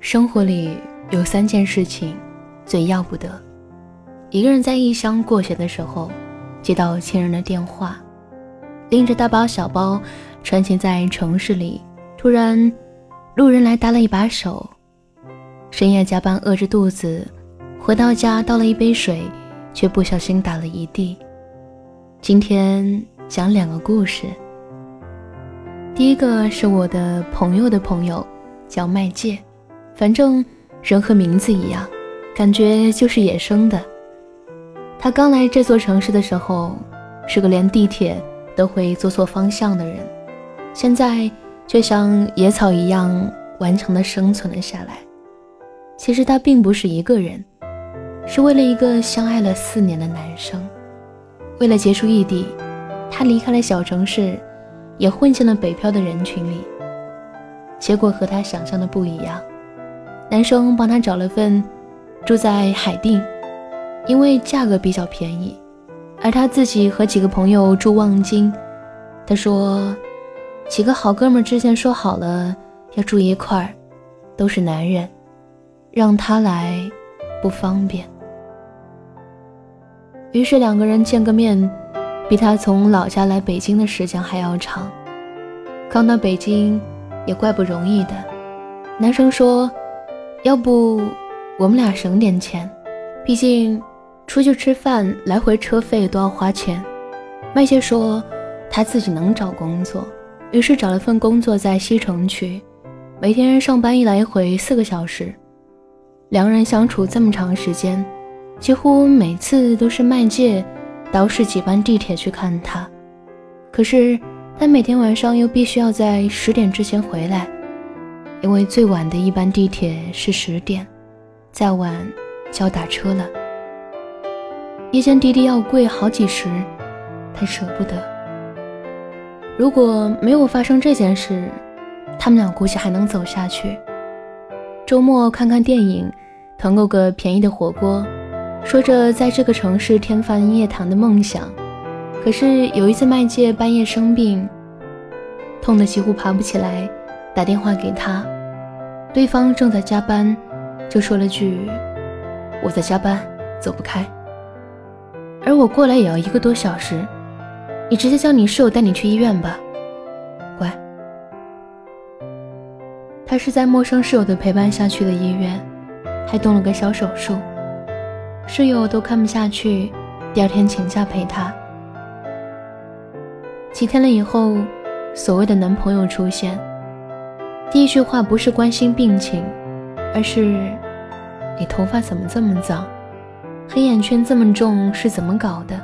生活里有三件事情最要不得：一个人在异乡过节的时候，接到亲人的电话；拎着大包小包，穿行在城市里，突然路人来搭了一把手；深夜加班饿着肚子，回到家倒了一杯水，却不小心打了一地。今天讲两个故事。第一个是我的朋友的朋友，叫麦界。反正人和名字一样，感觉就是野生的。他刚来这座城市的时候，是个连地铁都会坐错方向的人，现在却像野草一样顽强地生存了下来。其实他并不是一个人，是为了一个相爱了四年的男生，为了结束异地，他离开了小城市，也混进了北漂的人群里。结果和他想象的不一样。男生帮他找了份住在海淀，因为价格比较便宜，而他自己和几个朋友住望京。他说，几个好哥们之前说好了要住一块儿，都是男人，让他来不方便。于是两个人见个面，比他从老家来北京的时间还要长。刚到北京也怪不容易的，男生说。要不我们俩省点钱，毕竟出去吃饭来回车费都要花钱。麦姐说他自己能找工作，于是找了份工作在西城区，每天上班一来回四个小时。两人相处这么长时间，几乎每次都是麦界倒十几班地铁去看他，可是他每天晚上又必须要在十点之前回来。因为最晚的一班地铁是十点，再晚就要打车了。夜间滴滴要贵好几十，他舍不得。如果没有发生这件事，他们俩估计还能走下去。周末看看电影，团购个便宜的火锅，说着在这个城市天翻夜谈的梦想。可是有一次麦界半夜生病，痛得几乎爬不起来。打电话给他，对方正在加班，就说了句：“我在加班，走不开。”而我过来也要一个多小时，你直接叫你室友带你去医院吧，乖。他是在陌生室友的陪伴下去的医院，还动了个小手术，室友都看不下去，第二天请假陪他。几天了以后，所谓的男朋友出现。第一句话不是关心病情，而是你头发怎么这么脏，黑眼圈这么重，是怎么搞的？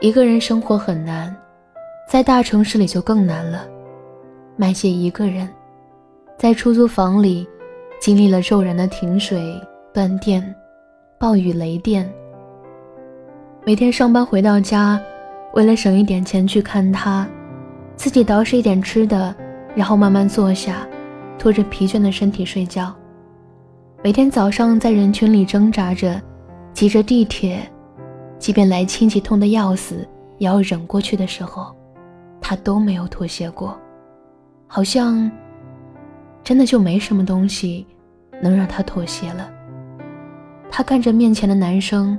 一个人生活很难，在大城市里就更难了。麦姐一个人在出租房里，经历了骤然的停水、断电、暴雨、雷电。每天上班回到家，为了省一点钱去看他，自己捯饬一点吃的。然后慢慢坐下，拖着疲倦的身体睡觉。每天早上在人群里挣扎着，挤着地铁，即便来亲戚痛得要死，也要忍过去的时候，他都没有妥协过。好像真的就没什么东西能让他妥协了。他看着面前的男生，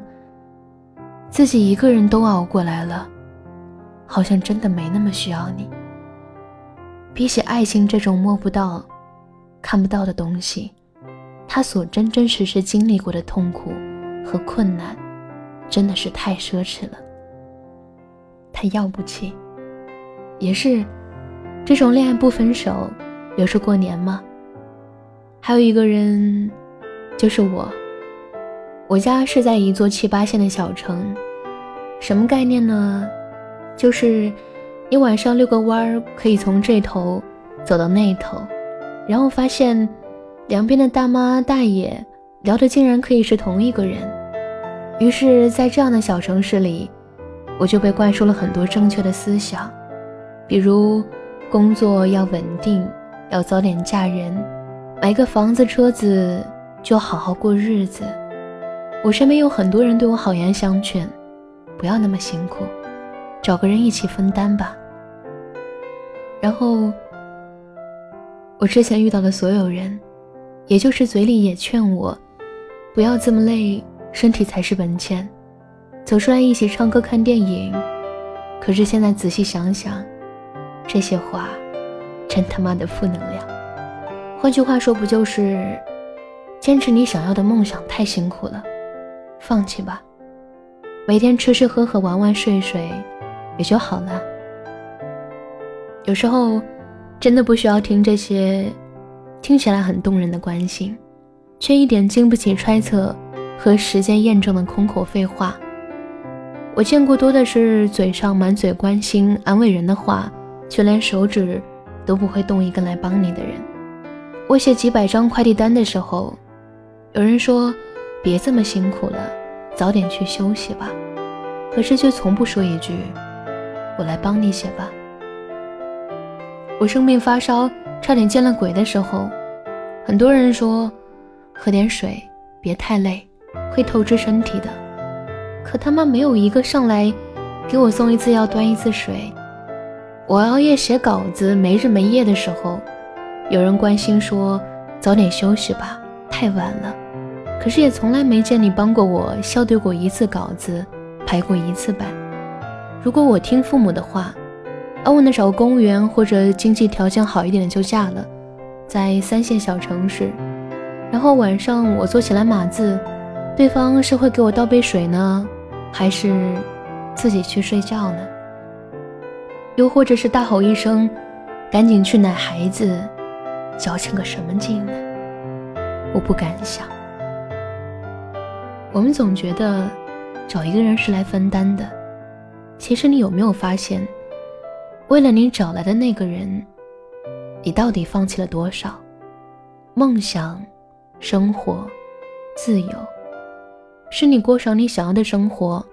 自己一个人都熬过来了，好像真的没那么需要你。比起爱情这种摸不到、看不到的东西，他所真真实实经历过的痛苦和困难，真的是太奢侈了。他要不起，也是这种恋爱不分手，留着过年吗？还有一个人，就是我。我家是在一座七八线的小城，什么概念呢？就是。你晚上遛个弯儿，可以从这头走到那头，然后发现两边的大妈大爷聊的竟然可以是同一个人。于是，在这样的小城市里，我就被灌输了很多正确的思想，比如工作要稳定，要早点嫁人，买个房子车子就好好过日子。我身边有很多人对我好言相劝，不要那么辛苦，找个人一起分担吧。然后，我之前遇到的所有人，也就是嘴里也劝我不要这么累，身体才是本钱，走出来一起唱歌看电影。可是现在仔细想想，这些话真他妈的负能量。换句话说，不就是坚持你想要的梦想太辛苦了，放弃吧，每天吃吃喝喝玩玩睡睡也就好了。有时候。真的不需要听这些听起来很动人的关心，却一点经不起揣测和时间验证的空口废话。我见过多的是嘴上满嘴关心安慰人的话，却连手指都不会动一根来帮你的人。我写几百张快递单的时候，有人说别这么辛苦了，早点去休息吧，可是却从不说一句我来帮你写吧。我生病发烧，差点见了鬼的时候，很多人说喝点水，别太累，会透支身体的。可他妈没有一个上来给我送一次药、端一次水。我熬夜写稿子没日没夜的时候，有人关心说早点休息吧，太晚了。可是也从来没见你帮过我校对过一次稿子，排过一次版。如果我听父母的话。安稳的找个公务员或者经济条件好一点的就嫁了，在三线小城市，然后晚上我做起来码字，对方是会给我倒杯水呢，还是自己去睡觉呢？又或者是大吼一声，赶紧去奶孩子，矫情个什么劲呢？我不敢想。我们总觉得找一个人是来分担的，其实你有没有发现？为了你找来的那个人，你到底放弃了多少？梦想、生活、自由，是你过上你想要的生活，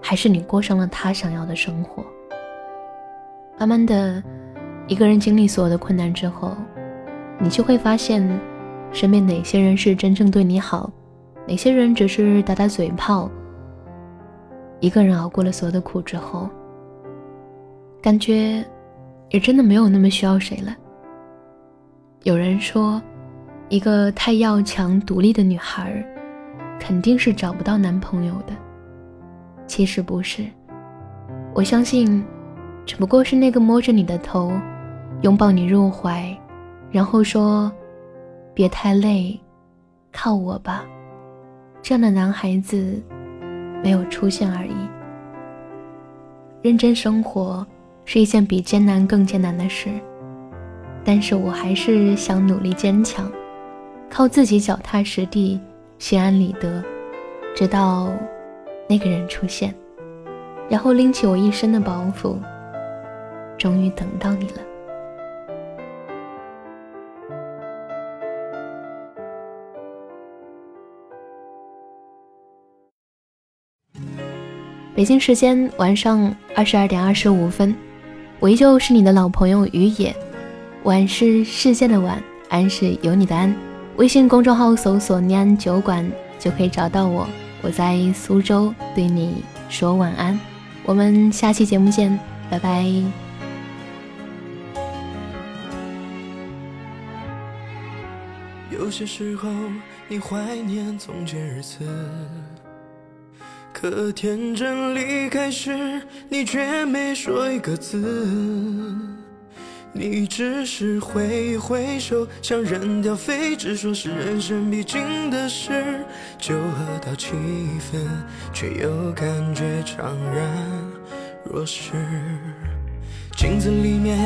还是你过上了他想要的生活？慢慢的，一个人经历所有的困难之后，你就会发现，身边哪些人是真正对你好，哪些人只是打打嘴炮。一个人熬过了所有的苦之后。感觉，也真的没有那么需要谁了。有人说，一个太要强、独立的女孩，肯定是找不到男朋友的。其实不是，我相信，只不过是那个摸着你的头，拥抱你入怀，然后说：“别太累，靠我吧。”这样的男孩子，没有出现而已。认真生活。是一件比艰难更艰难的事，但是我还是想努力坚强，靠自己脚踏实地，心安理得，直到那个人出现，然后拎起我一身的包袱，终于等到你了。北京时间晚上二十二点二十五分。我依旧是你的老朋友于野，晚是世界的晚，安是有你的安。微信公众号搜索“念安酒馆”就可以找到我。我在苏州对你说晚安，我们下期节目见，拜拜。有些时候，你怀念从前日子。可天真离开时，你却没说一个字。你只是挥一挥手，想扔掉废纸，说是人生必经的事。酒喝到七分，却又感觉怅然若失。镜子里面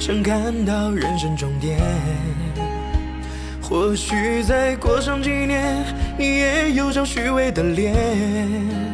想看到人生终点，或许再过上几年，你也有张虚伪的脸。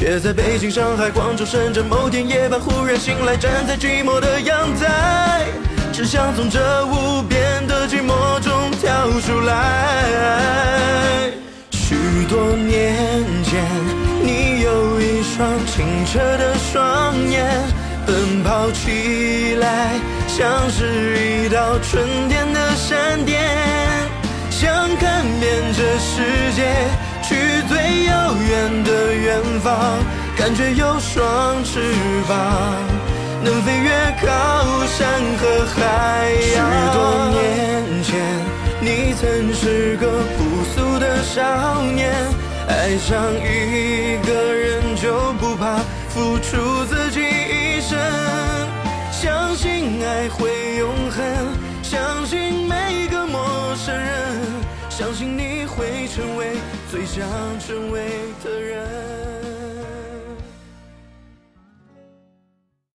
却在北京、上海、广州、深圳，某天夜半忽然醒来，站在寂寞的阳台，只想从这无边的寂寞中跳出来。许多年前，你有一双清澈的双眼，奔跑起来像是一道春天的闪电，想看遍这世界。去最遥远的远方，感觉有双翅膀，能飞越高山和海洋。许多年前，你曾是个朴素的少年。爱上一个人就不怕付出自己一生，相信爱会永恒，相信每个陌生人，相信你会成为最想成为的人。